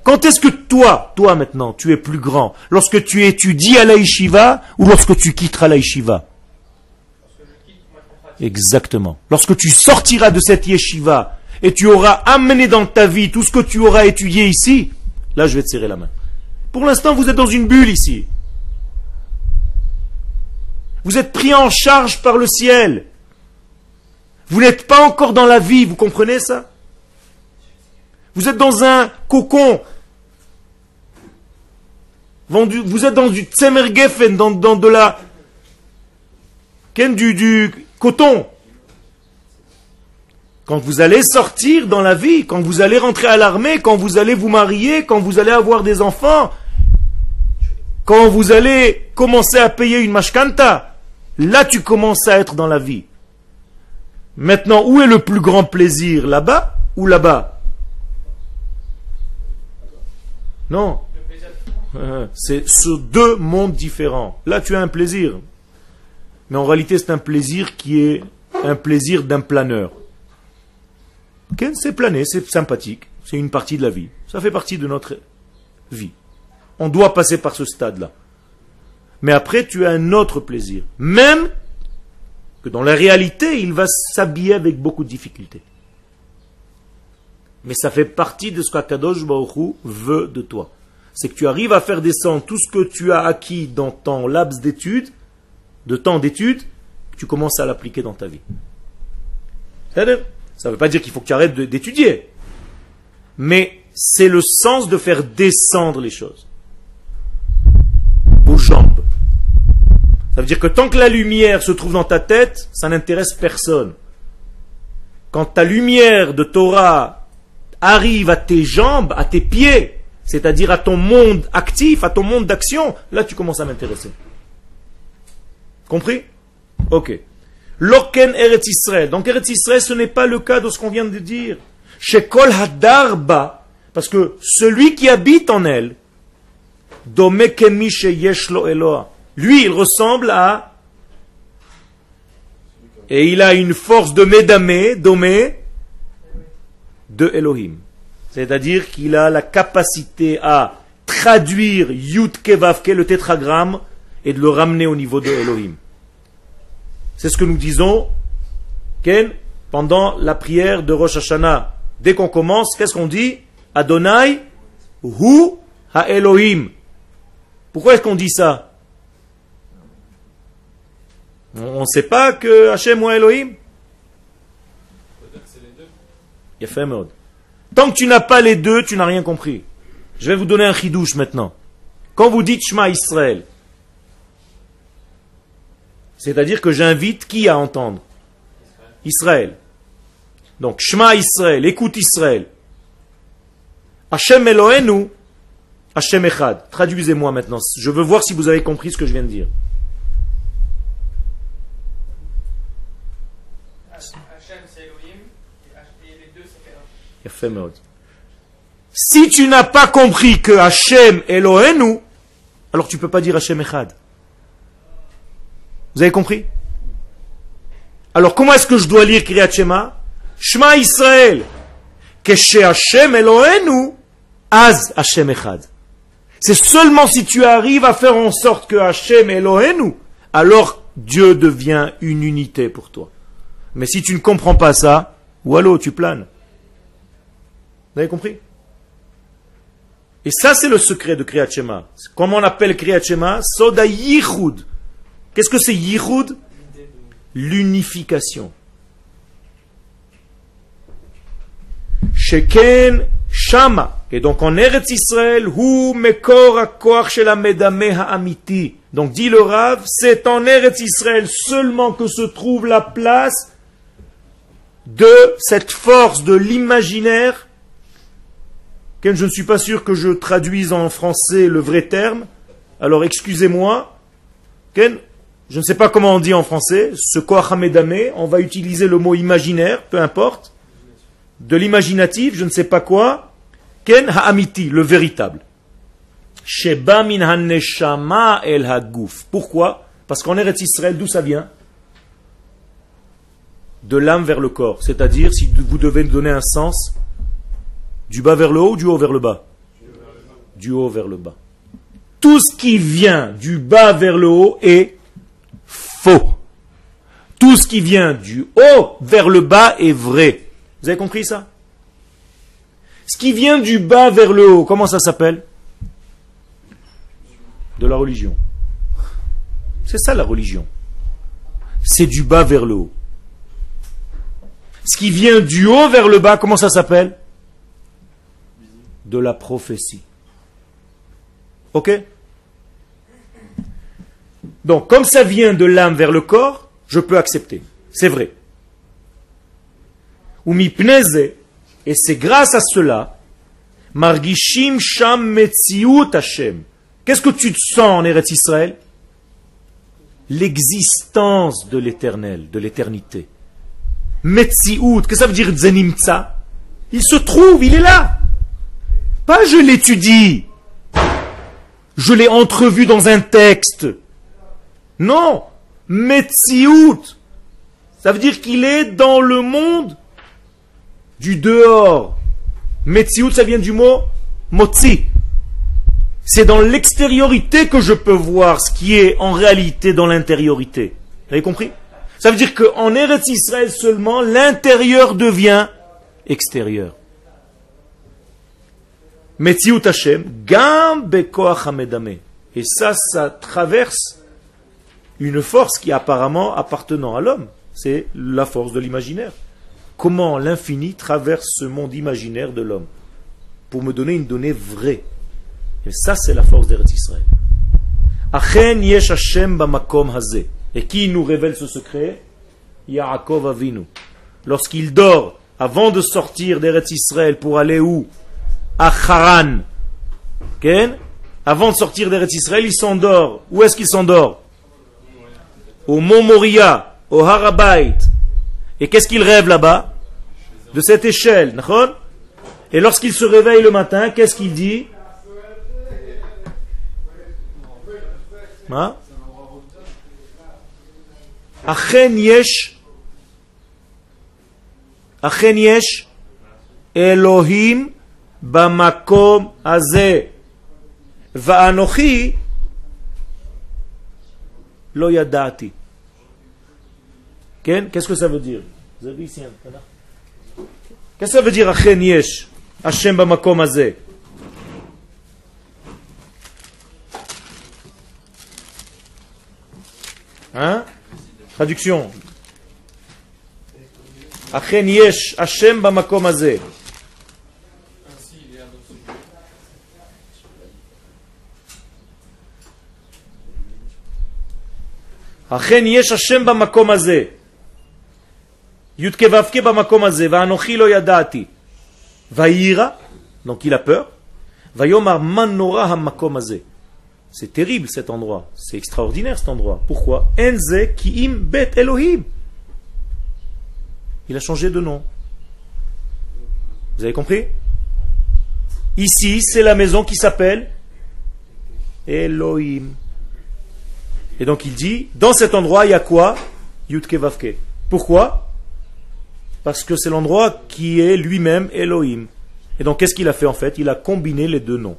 Quand est-ce que toi, toi maintenant, tu es plus grand? Lorsque tu étudies à la yeshiva ou lorsque tu quitteras la yeshiva. Exactement. Lorsque tu sortiras de cette yeshiva et tu auras amené dans ta vie tout ce que tu auras étudié ici, là je vais te serrer la main. Pour l'instant, vous êtes dans une bulle ici. Vous êtes pris en charge par le ciel. Vous n'êtes pas encore dans la vie, vous comprenez ça? Vous êtes dans un cocon. Vous êtes dans du Tsemergeffen, dans, de la... Du, du coton. Quand vous allez sortir dans la vie, quand vous allez rentrer à l'armée, quand vous allez vous marier, quand vous allez avoir des enfants, quand vous allez commencer à payer une mashkanta, là tu commences à être dans la vie. Maintenant, où est le plus grand plaisir? Là-bas ou là-bas? Non. Euh, C'est sur deux mondes différents. Là, tu as un plaisir. Mais en réalité, c'est un plaisir qui est un plaisir d'un planeur. Ok, C'est planer, c'est sympathique. C'est une partie de la vie. Ça fait partie de notre vie. On doit passer par ce stade-là. Mais après, tu as un autre plaisir. Même que dans la réalité, il va s'habiller avec beaucoup de difficultés. Mais ça fait partie de ce qu'Akadosh Baruch Hu veut de toi. C'est que tu arrives à faire descendre tout ce que tu as acquis dans ton laps d'études, de temps d'études, tu commences à l'appliquer dans ta vie. Ça ne veut pas dire qu'il faut que tu arrêtes d'étudier. Mais c'est le sens de faire descendre les choses. Aux. Ça veut dire que tant que la lumière se trouve dans ta tête, ça n'intéresse personne. Quand ta lumière de Torah arrive à tes jambes, à tes pieds, c'est-à-dire à ton monde actif, à ton monde d'action, là tu commences à m'intéresser. Compris? Ok. Loken Eretz. Donc Eretz ce n'est pas le cas de ce qu'on vient de dire. Chez Kol Hadarba, parce que celui qui habite en elle, lui, il ressemble à... Et il a une force de Médamé, Domé, de Elohim. C'est-à-dire qu'il a la capacité à traduire Yud Kevavke, le tétragramme, et de le ramener au niveau de Elohim. C'est ce que nous disons Ken, pendant la prière de Rosh Hashanah. Dès qu'on commence, qu'est-ce qu'on dit? Adonai Hu Ha Elohim. Pourquoi est-ce qu'on dit ça? On ne sait pas que Hachem ou Elohim Il fait mode. Tant que tu n'as pas les deux, tu n'as rien compris. Je vais vous donner un chidouche maintenant. Quand vous dites Shema Israël, c'est-à-dire que j'invite qui à entendre? Israël. Donc Shema Israël, écoute Israël. Hashem Elohenu, Hashem Echad. Traduisez-moi maintenant. Je veux voir si vous avez compris ce que je viens de dire. Si tu n'as pas compris que Hachem Elohenu, alors tu ne peux pas dire Hachem Echad. Vous avez compris? Alors comment est-ce que je dois lire Kriyat Shema? Shema Israël. Chez Hachem Elohenu, Az Hachem Echad. C'est seulement si tu arrives à faire en sorte que Hachem Elohenu, alors Dieu devient une unité pour toi. Mais si tu ne comprends pas ça, ou tu planes. Vous avez compris? Et ça, c'est le secret de Kriyat Shema. Comment on appelle Kriyat Shema? Soda Yichud. Qu'est-ce que c'est Yichud? L'unification. Sheken Shama. Et donc en Eretz Israël, Hu Mekor HaKoach Shel HaMedameh HaAmiti. Donc dit le Rav, c'est en Eretz Israël seulement que se trouve la place de cette force de l'imaginaire Ken, je ne suis pas sûr que je traduise en français le vrai terme. Alors excusez-moi. Ken, je ne sais pas comment on dit en français. Ce koach hamedame, on va utiliser le mot imaginaire, peu importe. De l'imaginatif, je ne sais pas quoi. Ken ha'amiti, le véritable. Sheba min haneshama el haguf. Pourquoi? Parce qu'en Eretz Israël, d'où ça vient? De l'âme vers le corps. C'est-à-dire, si vous devez donner un sens, du bas vers le haut ou du haut vers le bas? Du haut vers le bas. Tout ce qui vient du bas vers le haut est faux. Tout ce qui vient du haut vers le bas est vrai. Vous avez compris ça? Ce qui vient du bas vers le haut, comment ça s'appelle? De la religion. C'est ça la religion. C'est du bas vers le haut. Ce qui vient du haut vers le bas, comment ça s'appelle? De la prophétie. Ok? Donc, comme ça vient de l'âme vers le corps, je peux accepter. C'est vrai. Ou et c'est grâce à cela, margishim sham metziut Hashem. Qu'est-ce que tu te sens en Eretz Israël? L'existence de l'éternel, de l'éternité. Metziut, qu'est-ce que ça veut dire zenimtsa Il se trouve, il est là. Pas je l'étudie. je l'ai entrevu dans un texte. Non, Metsiout. Ça veut dire qu'il est dans le monde du dehors. Metsiout, ça vient du mot motzi. C'est dans l'extériorité que je peux voir ce qui est en réalité dans l'intériorité. Vous avez compris? Ça veut dire qu'en Eretz Israël seulement, l'intérieur devient extérieur. Hashem, gam. Et ça, ça traverse une force qui apparemment appartenant à l'homme. C'est la force de l'imaginaire. Comment l'infini traverse ce monde imaginaire de l'homme pour me donner une donnée vraie. Et ça, c'est la force d'Eretz Israël. Achen yesh Hashem bamakom hazeh. Et qui nous révèle ce secret? Yaakov Avinu. Lorsqu'il dort, avant de sortir d'Eretz Israël pour aller où? à Haran. Avant de sortir des d'Eretz Israël, il s'endort. Où est-ce qu'il s'endort? Au mont Moria, au Harabait. Et qu'est-ce qu'il rêve là-bas? De cette échelle. Et lorsqu'il se réveille le matin, qu'est-ce qu'il dit? Hein? Achen yesh, Achen yesh, Elohim Bamakom Azeh. Vaanochi Lo Yadati. Qu'est-ce que ça veut dire Vous avez ici un Qu'est-ce que ça veut dire Achen Yesh Hashem Bamakom Azeh Traduction. Achen Yesh Hashem Bamakom Azeh. אכן יש השם במקום הזה. י"ק ו"ק במקום הזה, ואנוכי לא ידעתי. ויירא, donc il a peur, ויאמר מה נורא המקום הזה. C'est terrible cet endroit. C'est extraordinaire cet endroit. Pourquoi Enze kiim bet Elohim. Il a changé de nom. Vous avez compris Ici, c'est la maison qui s'appelle Elohim. Et donc il dit, dans cet endroit, il y a quoi? Yutke Vavke. Pourquoi? Parce que c'est l'endroit qui est lui-même Elohim. Et donc qu'est-ce qu'il a fait en fait? Il a combiné les deux noms.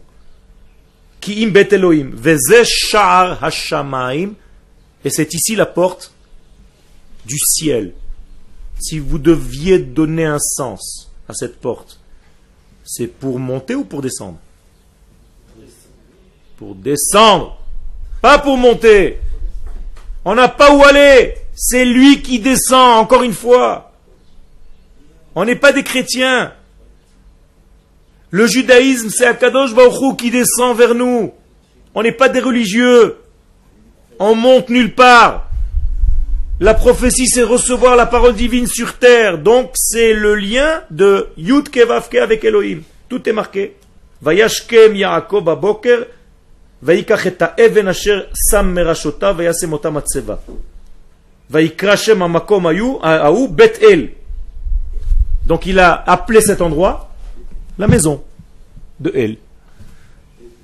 Ki'im bet Elohim. Veze sha'ar hashamaim. Et c'est ici la porte du ciel. Si vous deviez donner un sens à cette porte, c'est pour monter ou pour descendre? Pour descendre. Pas pour monter. On n'a pas où aller. C'est lui qui descend, encore une fois. On n'est pas des chrétiens. Le judaïsme, c'est Akadosh Baruch qui descend vers nous. On n'est pas des religieux. On monte nulle part. La prophétie, c'est recevoir la parole divine sur terre. Donc, c'est le lien de Yud Kevavke avec Elohim. Tout est marqué. Vayashkem Yaakov Aboker, ויקח את האבן אשר שם מראשותיו וישם אותה מצבה. ויקרא שם המקום ההוא בית אל. Donc il a appelé cet endroit la maison de El.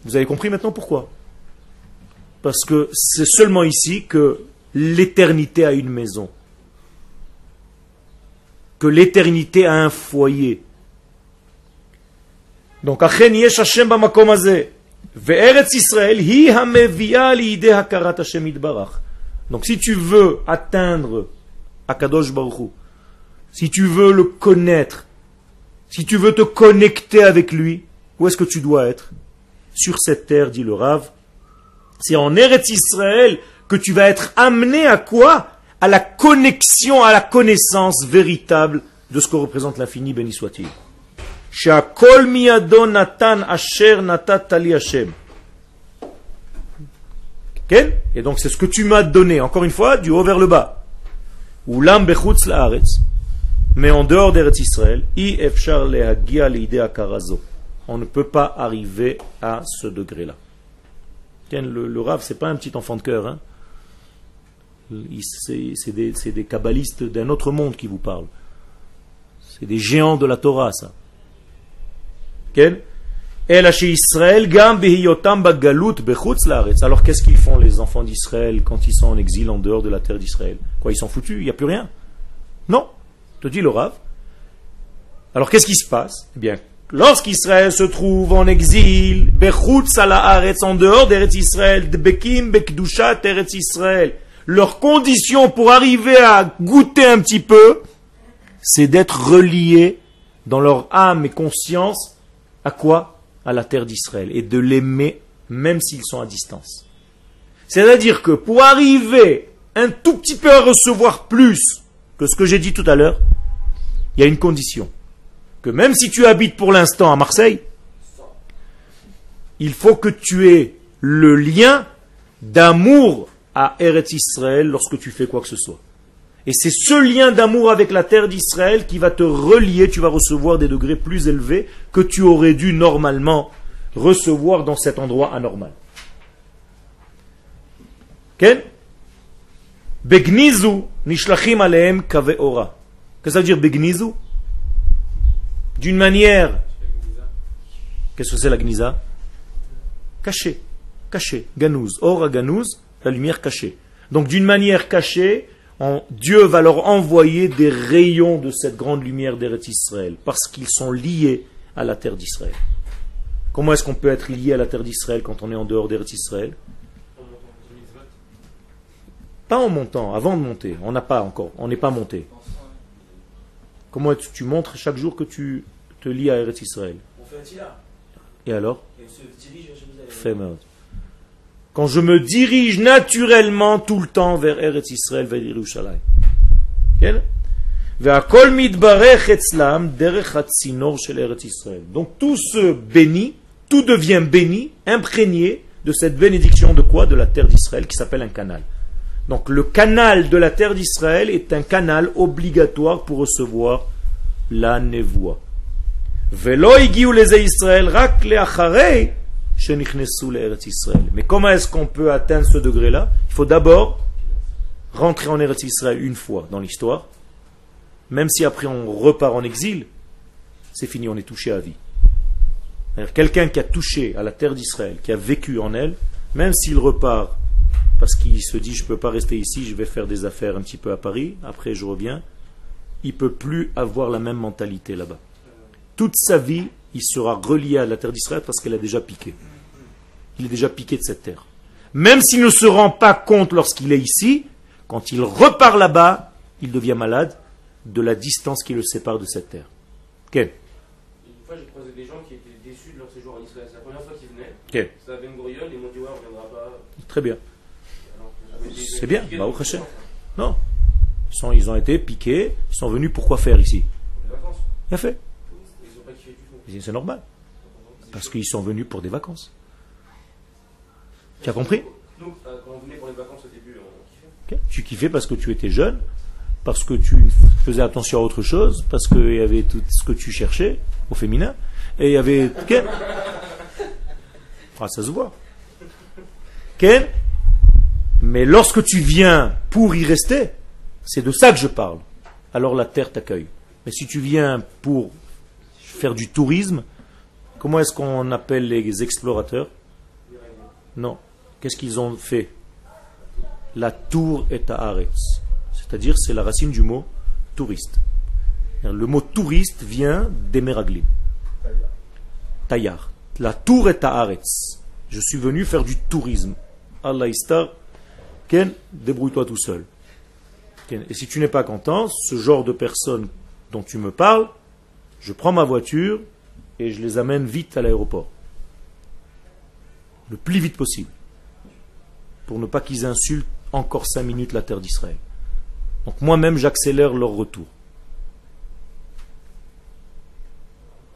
Vous avez compris maintenant pourquoi Parce que c'est seulement ici que l'éternité a une maison. Que l'éternité a un foyer. Donc, Achen yesh Hashem bamakom hazeh. Hi. Donc, si tu veux atteindre Akadosh Baruch si tu veux le connaître, si tu veux te connecter avec lui, où est-ce que tu dois être? Sur cette terre, dit le Rav. C'est en Eretz Israël que tu vas être amené à quoi? À la connexion, à la connaissance véritable de ce que représente l'infini, béni soit-il. Et donc c'est ce que tu m'as donné, encore une fois, du haut vers le bas. Ulam bechutz laaretz mais en dehors d'Eretz Israël, on ne peut pas arriver à ce degré-là. Le, le Rav, c'est pas un petit enfant de cœur. Hein. C'est des, des kabbalistes d'un autre monde qui vous parlent. C'est des géants de la Torah, ça. אלא שישראל גם בהיותם בגלות בחוץ לארץ. Alors qu'est-ce qu'ils font les enfants d'Israël quand ils sont en exil en dehors de la terre d'Israël Quoi, ils sont foutus, il n'y a plus rien Non, te dit le Rav. Alors qu'est-ce qui se passe Eh bien, lorsqu'Israël se trouve en exil, bechutz haaretz, en dehors d'Eretz Israël, bekim bekdushat Eretz Israël, leur condition pour arriver à goûter un petit peu, c'est d'être reliés dans leur âme et conscience à quoi À la terre d'Israël et de l'aimer même s'ils sont à distance. C'est-à-dire que pour arriver un tout petit peu à recevoir plus que ce que j'ai dit tout à l'heure, il y a une condition. Que même si tu habites pour l'instant à Marseille, il faut que tu aies le lien d'amour à Eretz Israël lorsque tu fais quoi que ce soit. Et c'est ce lien d'amour avec la terre d'Israël qui va te relier, tu vas recevoir des degrés plus élevés que tu aurais dû normalement recevoir dans cet endroit anormal. Begnizu nishlachim. Qu'est-ce que ça veut dire begnizu? D'une manière. Qu'est-ce que c'est la gniza? Caché. Caché. Ganouz. Ora ganouz, la lumière cachée. Donc d'une manière cachée, Dieu va leur envoyer des rayons de cette grande lumière d'Eretz Israël, parce qu'ils sont liés à la terre d'Israël. Comment est-ce qu'on peut être lié à la terre d'Israël quand on est en dehors d'Eretz Israël? Pas en montant, avant de monter. On n'a pas encore, on n'est pas monté. Comment est-ce que tu montres chaque jour que tu te lies à Eretz Israël? Et alors? Et on se dirige vers Jérusalem. Fait meurtre quand je me dirige naturellement tout le temps vers Eretz Israël, vers Yerushalayim. Donc tout se bénit, tout devient béni, imprégné de cette bénédiction de quoi? De la terre d'Israël qui s'appelle un canal. Donc le canal de la terre d'Israël est un canal obligatoire pour recevoir la névoie. Mais comment est-ce qu'on peut atteindre ce degré-là Il faut d'abord rentrer en Eretz Israël une fois dans l'histoire, même si après on repart en exil, c'est fini, on est touché à vie. Quelqu'un qui a touché à la terre d'Israël, qui a vécu en elle, même s'il repart parce qu'il se dit je ne peux pas rester ici, je vais faire des affaires un petit peu à Paris, après je reviens, il ne peut plus avoir la même mentalité là-bas. Toute sa vie, il sera relié à la terre d'Israël parce qu'elle a déjà piqué. Il est déjà piqué de cette terre. Même s'il ne se rend pas compte lorsqu'il est ici, quand il repart là-bas, il devient malade de la distance qui le sépare de cette terre. Quel Une fois, j'ai croisé des gens qui étaient déçus de leur séjour en Israël. C'est la première fois qu'ils venaient. Quel Ça avait une goriole, ils m'ont dit Ouais, on viendra pas. Très bien. C'est bien, Baruch Hashem. Non. Ils, sont, ils ont été piqués, ils sont venus pourquoi faire ici? Pour les vacances. Bien fait. Ils ont pas kiffé du tout. C'est normal. Parce qu'ils sont venus pour des vacances. Tu as compris? Nous, euh, quand on venait pour les vacances au début, on kiffait. Tu kiffais parce que tu étais jeune, parce que tu faisais attention à autre chose, parce qu'il y avait tout ce que tu cherchais au féminin, et il y avait. Ok. Ah, ça se voit. Ok. Mais lorsque tu viens pour y rester, c'est de ça que je parle. Alors la terre t'accueille. Mais si tu viens pour faire du tourisme, comment est-ce qu'on appelle les explorateurs? Non. Qu'est-ce qu'ils ont fait? La tour est à Aretz. C'est-à-dire, c'est la racine du mot touriste. Le mot touriste vient des Meraglim. Taillard. La tour est à Aretz. Je suis venu faire du tourisme. Allah istar. Ken, débrouille-toi tout seul. Et si tu n'es pas content, ce genre de personnes dont tu me parles, je prends ma voiture et je les amène vite à l'aéroport. Le plus vite possible. Pour ne pas qu'ils insultent encore cinq minutes la terre d'Israël. Donc moi-même, j'accélère leur retour.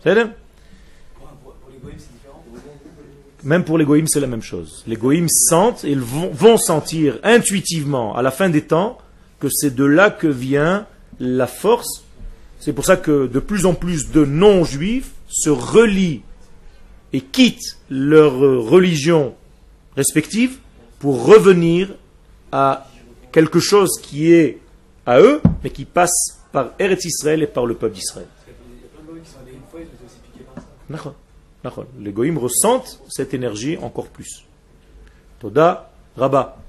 C'est. Même pour les goïms, c'est la même chose. Les goïms sentent, ils vont sentir intuitivement, à la fin des temps, que c'est de là que vient la force. C'est pour ça que de plus en plus de non-juifs se relient et quittent leur religion respective pour revenir à quelque chose qui est à eux, mais qui passe par Eretz Israël et par le peuple d'Israël. Les goïms ressentent cette énergie encore plus. Toda Rabba.